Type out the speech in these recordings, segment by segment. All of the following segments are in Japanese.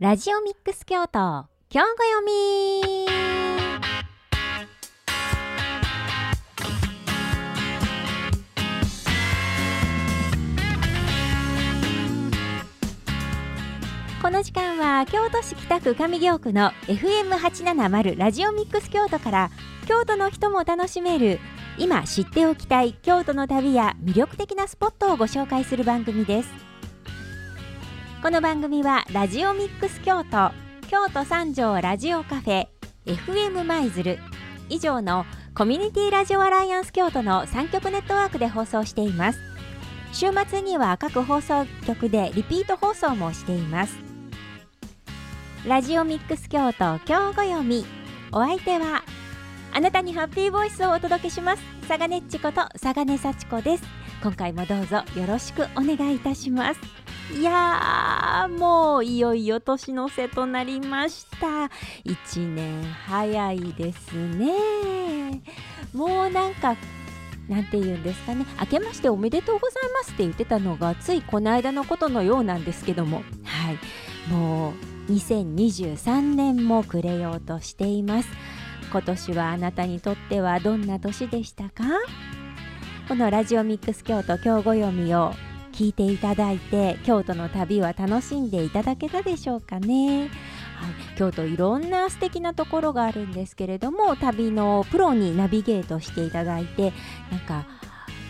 ラジオミックス京都今日ご読み。この時間は京都市北区上京区の FM870 ラジオミックス京都から京都の人も楽しめる今知っておきたい京都の旅や魅力的なスポットをご紹介する番組です。この番組はラジオミックス京都京都三条ラジオカフェ FM 舞鶴以上のコミュニティラジオアライアンス京都の3局ネットワークで放送しています。週末には各放送局でリピート放送もしています。ラジオミックス京都今日ご読み。お相手はあなたにハッピーボイスをお届けします佐賀ねっちこと佐賀根幸子です。今回もどうぞよろしくお願いいたします。いやーもういよいよ年の瀬となりました。1年早いですね。もうなんかなんて言うんですかね。明けましておめでとうございますって言ってたのがついこの間のことのようなんですけども。はい。もう2023年も暮れようとしています。今年はあなたにとってはどんな年でしたか？このラジオミックス京都今日ご読みを聞いていただいて京都の旅は楽しんでいただけたでしょうかね。はい、京都いろんな素敵なところがあるんですけれども旅のプロにナビゲートしていただいてなんか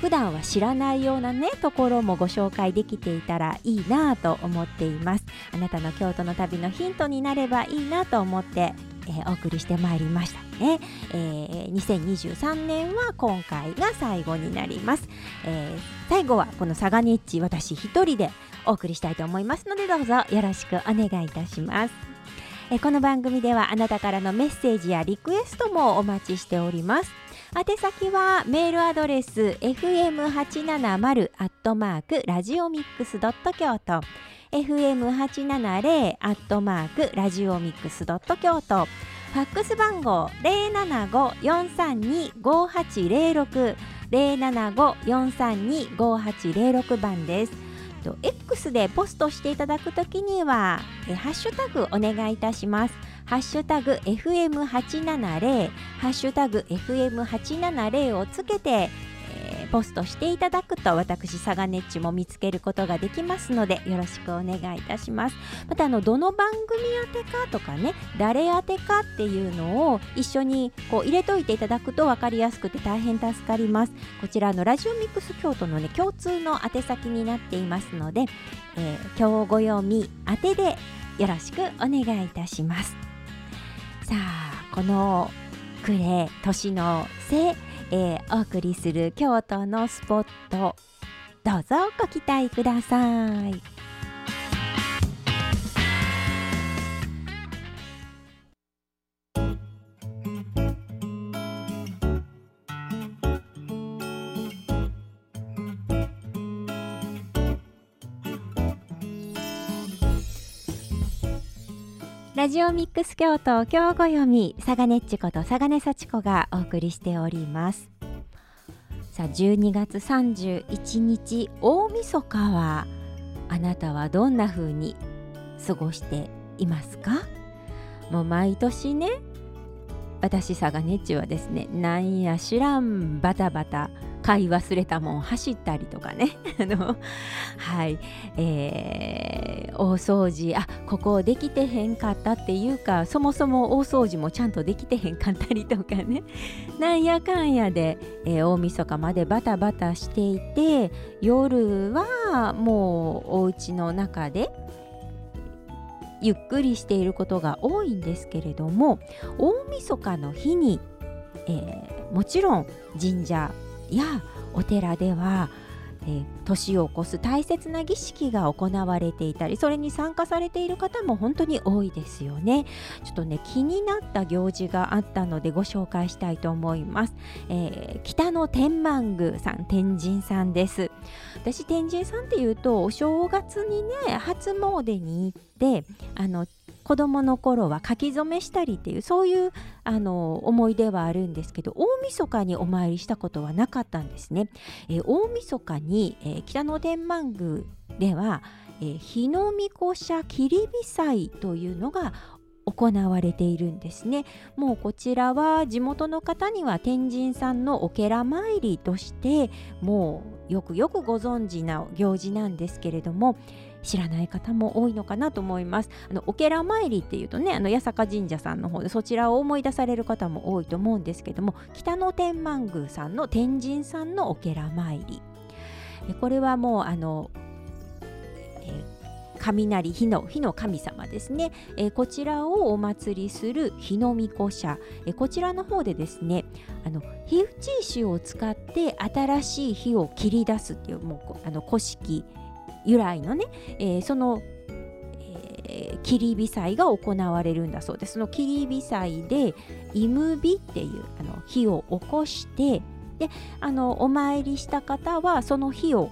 普段は知らないようなねところもご紹介できていたらいいなと思っていますあなたの京都の旅のヒントになればいいなと思ってえー、お送りしてまいりましたね、えー、2023年は今回が最後になります、えー、最後はこのサガネッチ私一人でお送りしたいと思いますのでどうぞよろしくお願いいたします。えこの番組ではあなたからのメッセージやリクエストもお待ちしております。宛先はメールアドレス fm870 アットマークラジオミックスドット京都。FM870 アットマークラジオミックスドット京都。ファックス番号075-432-5806 075-432-5806番です。と X でポストしていただくときにはえハッシュタグお願いいたします。ハッシュタグ FM870 ハッシュタグ FM870 をつけてポストしていただくと私サガネッチも見つけることができますのでよろしくお願いいたします。またあのどの番組宛てかとかね誰宛てかっていうのを一緒にこう入れといていただくと分かりやすくて大変助かります。こちらのラジオミックス京都のね共通の宛先になっていますので、えー、今日ご読み宛てでよろしくお願いいたします。さあこの暮れ年の瀬えー、お送りする京都のスポットどうぞご期待ください。ラジオミックス京都今日ご読み佐賀ねっちこと佐賀根幸子がお送りしております。さあ12月31日大晦日はあなたはどんな風に過ごしていますか？もう毎年ね私佐賀ねっちはですねなんや知らんバタバタ買い忘れたもん走ったりとかね。あのはい。えー、大掃除。あここできてへんかったっていうかそもそも大掃除もちゃんとできてへんかったりとかね。なんやかんやで、えー、大晦日までバタバタしていて夜はもうお家の中でゆっくりしていることが多いんですけれども大晦日の日に、えー、もちろん神社やお寺ではえ年を越す大切な儀式が行われていたりそれに参加されている方も本当に多いですよね。ちょっとね気になった行事があったのでご紹介したいと思います、えー、北の天満宮さん天神さんです。私天神さんっていうとお正月にね初詣に行ってあの子供の頃は書き初めしたりっていうそういうあの思い出はあるんですけど大晦日にお参りしたことはなかったんですね。えー、大晦日に、えー、北野天満宮では、えー、日の御子社切り火祭というのが行われているんですねもうこちらは地元の方には天神さんのお寺参りとしてもうよくよくご存知な行事なんですけれども知らない方も多いのかなと思います。あのお寺参りっていうとねあの八坂神社さんの方でそちらを思い出される方も多いと思うんですけども北野天満宮さんの天神さんのお寺参りでこれはもうあの、えー雷火の火の神様ですね、えー、こちらをお祭りする火の御子社、えー、こちらの方でですねあの火打ち石を使って新しい火を切り出すっていうもうあの古式由来のね、えー、その切り火祭が行われるんだそうです。その切り火祭でイム火っていうあの火を起こしてであのお参りした方はその火を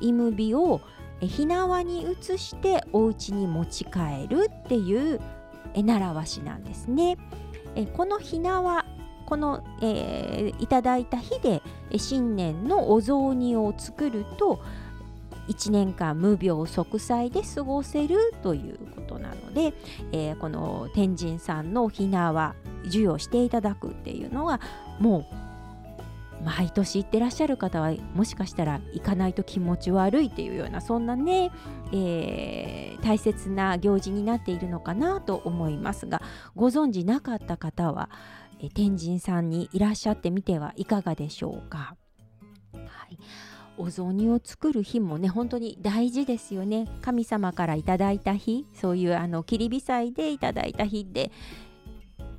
イム火を火縄に移してお家に持ち帰るっていう習わしなんですね。えこの火縄この、えー、いただいた日で新年のお雑煮を作ると1年間無病息災で過ごせるということなので、えー、この天神さんのひ縄授与していただくっていうのはもう毎年行ってらっしゃる方はもしかしたら行かないと気持ち悪いっていうようなそんなね、えー、大切な行事になっているのかなと思いますがご存知なかった方は、えー、天神さんにいらっしゃってみてはいかがでしょうか？はいお雑煮を作る日もね本当に大事ですよね神様からいただいた日そういうあの切り火祭でいただいた日で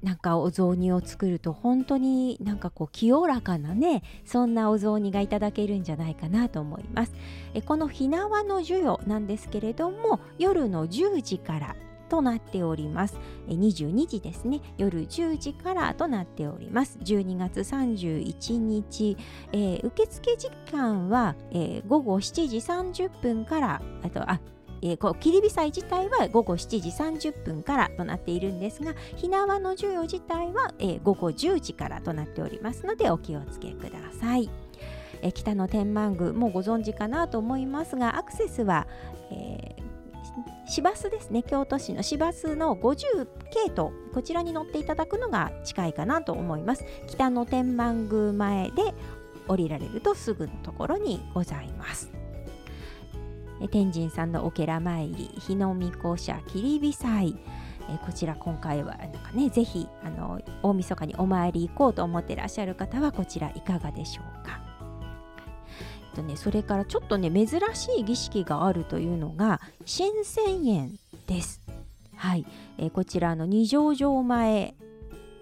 なんかお雑煮を作ると本当になんかこう清らかなねそんなお雑煮がいただけるんじゃないかなと思います。えこのひなわの授与なんですけれども夜の10時からとなっております。22時ですね。夜10時からとなっております。12月31日、えー、受付時間は、えー、午後7時30分からあとあえー、こう切り火祭自体は午後7時30分からとなっているんですがひなわの授与自体は、えー、午後10時からとなっておりますのでお気をつけください。え北の天満宮もご存知かなと思いますがアクセスは、えー市バスですね。京都市の市バスの50系統こちらに乗っていただくのが近いかなと思います。北の天満宮前で降りられるとすぐのところにございます。天神さんのお寺参り日の御子社切り火祭えこちら今回はなんかねぜひあの大晦日にお参り行こうと思ってらっしゃる方はこちらいかがでしょうか。えっとね、それからちょっとね珍しい儀式があるというのが新千円です。はい、えー、こちらの二条城前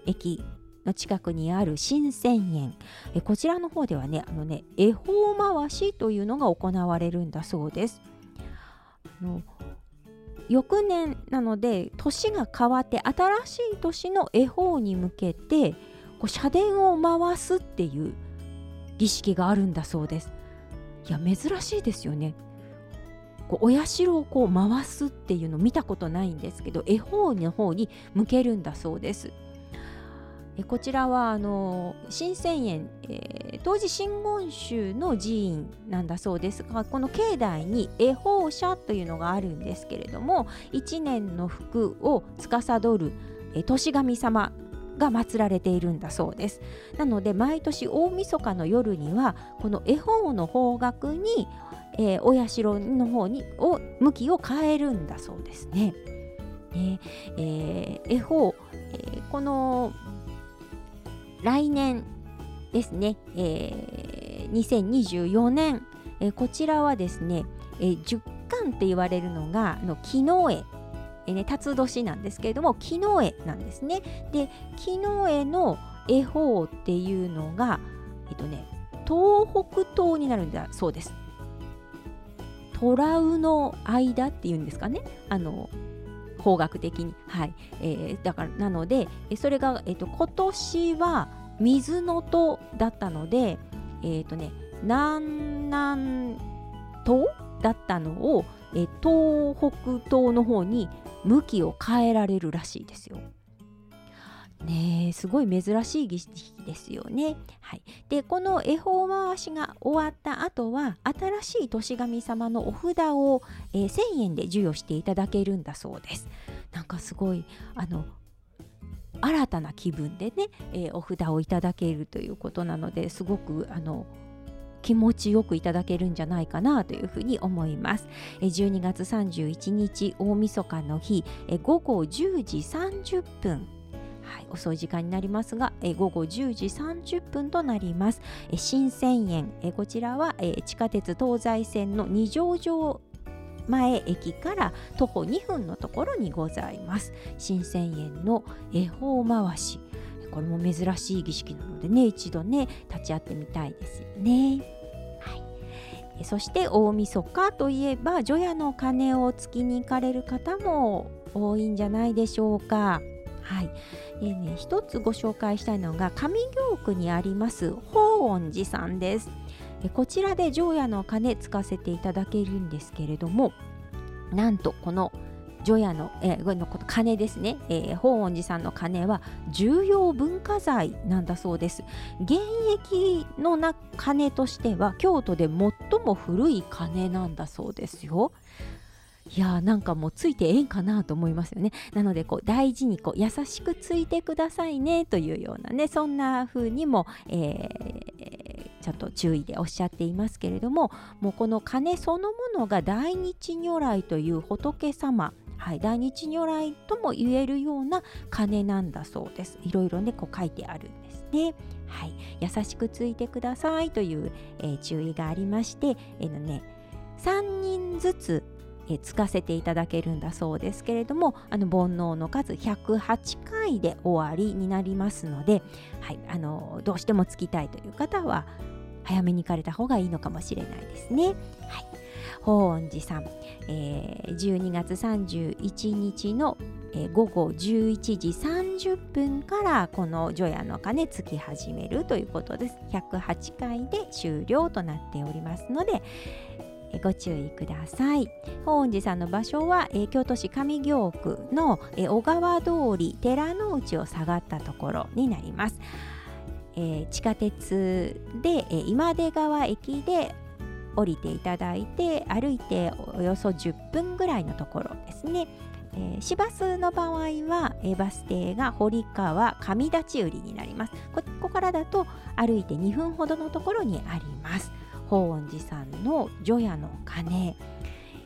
駅の近くにある新千円えこちらの方ではねあのね恵方回しというのが行われるんだそうですの翌年なので年が変わって新しい年の恵方に向けてこう社殿を回すっていう儀式があるんだそうです。いや珍しいですよね。こうお社をこう回すっていうの見たことないんですけど恵方の方に向けるんだそうです。こちらはあの新千円、えー、当時真言宗の寺院なんだそうですがこの境内に恵方社というのがあるんですけれども一年の福を司る年神様が祀られているんだそうですなので毎年大晦日の夜にはこの恵方の方角に、えー、お社の方にを向きを変えるんだそうですね。ねえー、恵方、えー、この来年ですね、えー、2024年、えー、こちらはですね、えー、10巻って言われるのがの木の絵えね、辰年なんですけれども木の絵なんですね。で木の絵の絵法っていうのが、えっとね、東北東になるんだそうです。トラウの間っていうんですかね。あの方角的に。はい。えー、だから、なので、それが、え、ー、と、今年は水の戸だったので、えっ、ー、とね、南南東だったのを、え東北東の方に向きを変えられるらしいですよ。ねすごい珍しい儀式ですよね。はい、でこの恵方回しが終わった後は新しい年神様のお札を、えー、1000円で授与していただけるんだそうです。なんかすごいあの新たな気分でね、えー、お札をいただけるということなのですごくあの気持ちよくいただけるんじゃないかなというふうに思います。12月31日大晦日の日午後10時30分はい、遅い時間になりますが、え午後10時30分となります。え新千円えこちらは、え地下鉄東西線の二条城前駅から徒歩2分のところにございます。新千円の恵方回し。これも珍しい儀式なのでね、一度ね、立ち会ってみたいですよね。はい、そして大晦日といえば除夜の鐘をつきに行かれる方も多いんじゃないでしょうか。はい、えーね、一つご紹介したいのが上京区にあります法恩寺さんです。えこちらで除夜の鐘つかせていただけるんですけれどもなんとこの除夜の,、えー、の鐘ですね、えー、法恩寺さんの鐘は重要文化財なんだそうです。現役のな鐘としては京都で最も古い鐘なんだそうですよ。いやーなんかもうついてええんかなと思いますよねなのでこう大事にこう優しくついてくださいねというようなねそんな風にも、えー、ちょっと注意でおっしゃっていますけれどももうこの鐘そのものが大日如来という仏様はい、大日如来とも言えるような鐘なんだそうです。いろいろねこう書いてあるんですね。はい、優しくついてくださいという、えー、注意がありまして、えー、のね3人ずつえつかせていただけるんだそうですけれどもあの煩悩の数108回で終わりになりますので、はい、あのどうしてもつきたいという方は早めに行かれた方がいいのかもしれないですね。はい法恩寺さん、えー、12月31日の、えー、午後11時30分からこの除夜の鐘つき始めるということです。108回で終了となっておりますので、ご注意ください。法恩寺さんの場所は、京都市上京区の、小川通り寺の内を下がったところになります、えー、地下鉄で、今出川駅で降りていただいて歩いておよそ10分ぐらいのところですね。えー、市バスの場合は、えー、バス停が堀川上立売になります。ここからだと歩いて2分ほどのところにあります。法恩寺さんの除夜の鐘。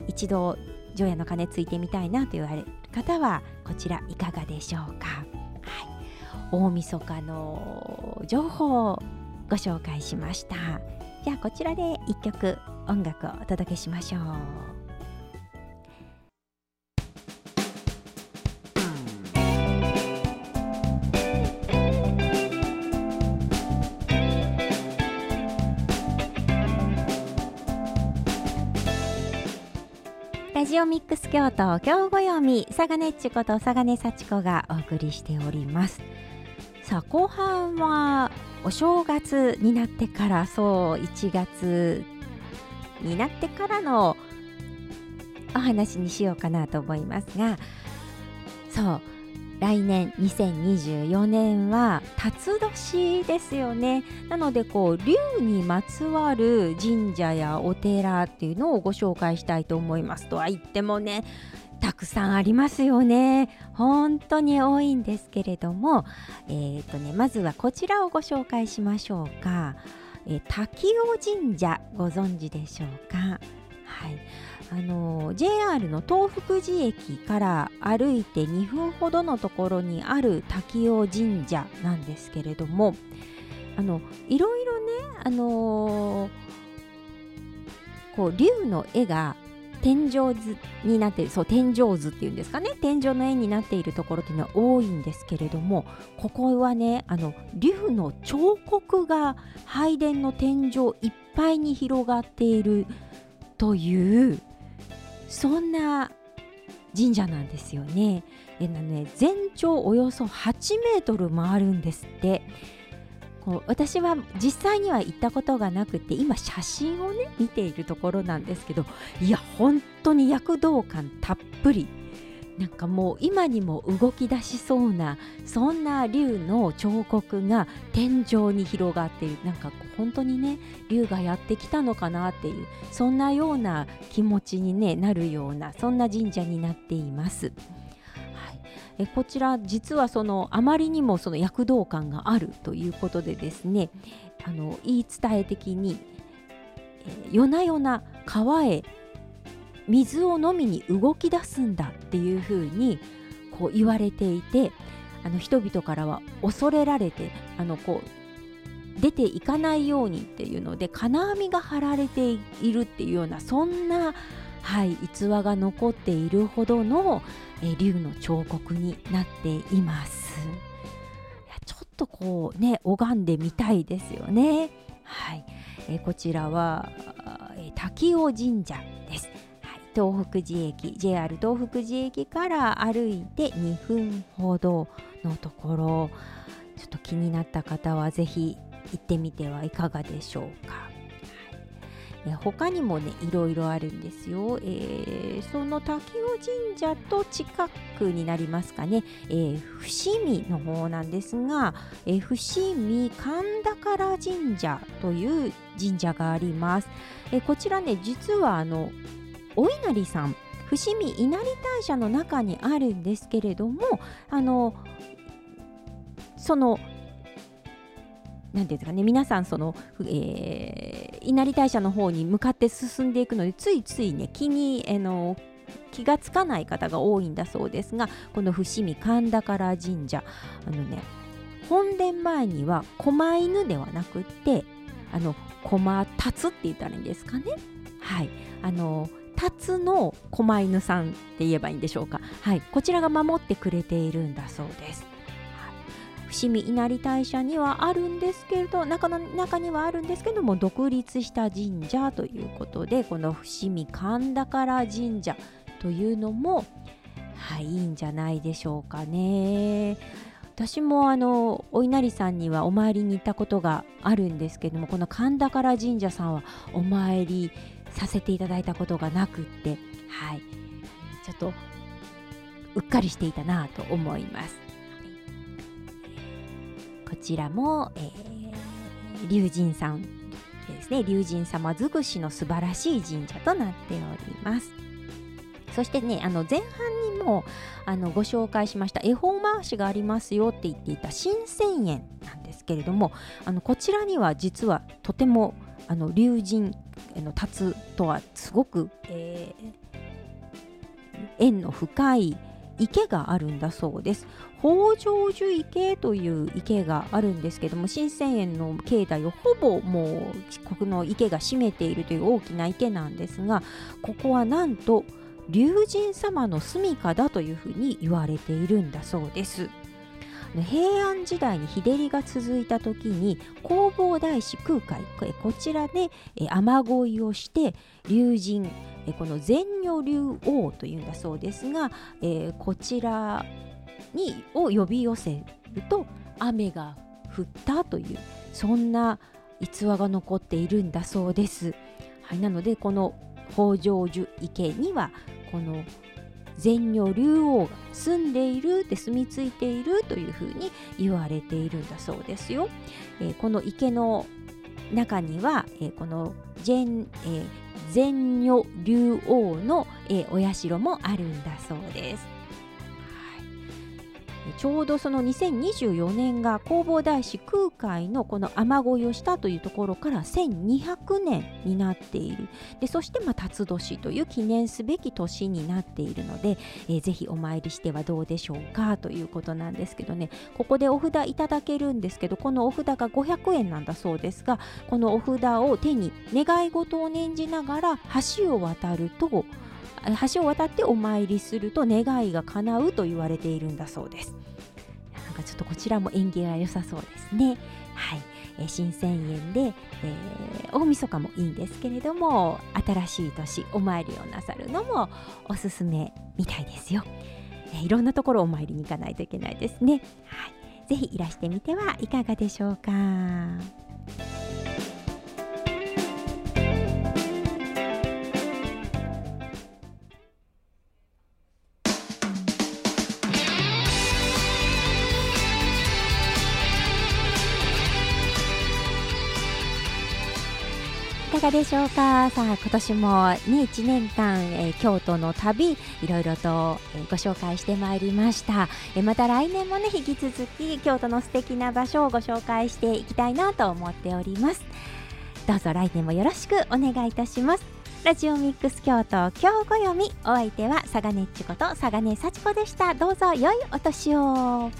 一度除夜の鐘ついてみたいなと言われる方はこちらいかがでしょうか、はい、大晦日の情報をご紹介しました。じゃあこちらで1曲音楽をお届けしましょう。ジオミックス京都今日ご読み佐賀ねっちこと佐賀根幸子がお送りしております。さあ後半はお正月になってからそう1月になってからのお話にしようかなと思いますがそう来年2024年は辰年ですよね。なのでこう龍にまつわる神社やお寺っていうのをご紹介したいと思います。とは言ってもねたくさんありますよね。本当に多いんですけれどもえー、とねまずはこちらをご紹介しましょうか、え滝尾神社ご存知でしょうか？はい。あの JR の東福寺駅から歩いて2分ほどのところにある滝尾神社なんですけれどもあのいろいろね、あのー、こう竜の絵が天井図になっているそう天井図っていうんですかね。天井の絵になっているところっていうのは多いんですけれどもここはねあの竜の彫刻が拝殿の天井いっぱいに広がっているというそんな神社なんですよね。えなね全長およそ8メートルもあるんですって。こう私は実際には行ったことがなくて今写真をね見ているところなんですけどいや本当に躍動感たっぷりなんかもう今にも動き出しそうなそんな竜の彫刻が天井に広がっているなんか本当にね竜がやってきたのかなっていうそんなような気持ちに、ね、なるようなそんな神社になっています。えこちら実はそのあまりにもその躍動感があるということでですねあの言い伝え的に、え夜な夜な川へ水を飲みに動き出すんだっていうふうにこう言われていてあの人々からは恐れられてあのこう出ていかないようにっていうので金網が張られているっていうようなそんな、はい、逸話が残っているほどの、え竜の彫刻になっています。ちょっとこうね拝んでみたいですよね。はい、えこちらは、滝尾神社。東北寺駅 JR 東北寺駅から歩いて2分ほどのところ。ちょっと気になった方は是非行ってみてはいかがでしょうか。他にもねいろいろあるんですよ、えー、その滝尾神社と近くになりますかね、えー、伏見の方なんですが、えー、伏見神宝神社という神社があります、こちらね実はあのお稲荷さん伏見稲荷大社の中にあるんですけれどもあのその何ていうんですかね皆さんその、えー、稲荷大社の方に向かって進んでいくのでついついね気に、え、の気がつかない方が多いんだそうですがこの伏見神宝神社あのね本殿前には狛犬ではなくってあの駒立つって言ったらいいんですかね。はい。あのタツの狛犬さんって言えばいいんでしょうか、はい、こちらが守ってくれているんだそうです。伏見稲荷大社にはあるんですけれど中の中にはあるんですけども独立した神社ということでこの伏見神宝神社というのも、はい、いいんじゃないでしょうかね。私もあのお稲荷さんにはお参りに行ったことがあるんですけどもこの神宝神社さんはお参りさせていただいたことがなくってはい。ちょっとうっかりしていたなと思います。こちらも、えー、龍神さんですね。龍神様尽くしの素晴らしい神社となっております。そしてねあの前半にもあのご紹介しました恵方回しがありますよって言っていた新千円なんですけれどもあのこちらには実はとてもあの龍神の立つとはすごく、えー、縁の深い池があるんだそうです。北条樹池という池があるんですけども新泉園の境内をほぼもうこの池が占めているという大きな池なんですがここはなんと龍神様の住処だというふうに言われているんだそうです。平安時代に日照りが続いた時に弘法大師空海こちらで雨乞いをして龍神この善如竜王というんだそうですが、こちらにを呼び寄せると雨が降ったというそんな逸話が残っているんだそうです。はい、なのでこの北条樹池にはこの善女竜王が住んでいるで住み着いているというふうに言われているんだそうですよ。えー、この池の中には、えー、この善、えー、善如竜王の、えー、お社もあるんだそうです。ちょうどその2024年が弘法大師空海のこの雨乞いをしたというところから1200年になっている。でそしてまあ辰年という記念すべき年になっているので、えー、ぜひお参りしてはどうでしょうかということなんですけどね。ここでお札いただけるんですけどこのお札が500円なんだそうですがこのお札を手に願い事を念じながら橋を渡ると橋を渡ってお参りすると願いが叶うと言われているんだそうです。なんかちょっとこちらも縁起が良さそうですね。はい、えー、新千円で、えー、大晦日もいいんですけれども新しい年お参りをなさるのもおすすめみたいですよ、えー、いろんなところお参りに行かないといけないですね。はい。ぜひいらしてみてはいかがでしょうか。かがでしょうか？さあ今年もね1年間、えー、京都の旅いろいろと、えー、ご紹介してまいりました、えー、また来年もね引き続き京都の素敵な場所をご紹介していきたいなと思っております。どうぞ来年もよろしくお願いいたします。ラジオミックス京都今日ご読み。お相手は佐賀根っちこと佐賀根幸子でした。どうぞ良いお年を。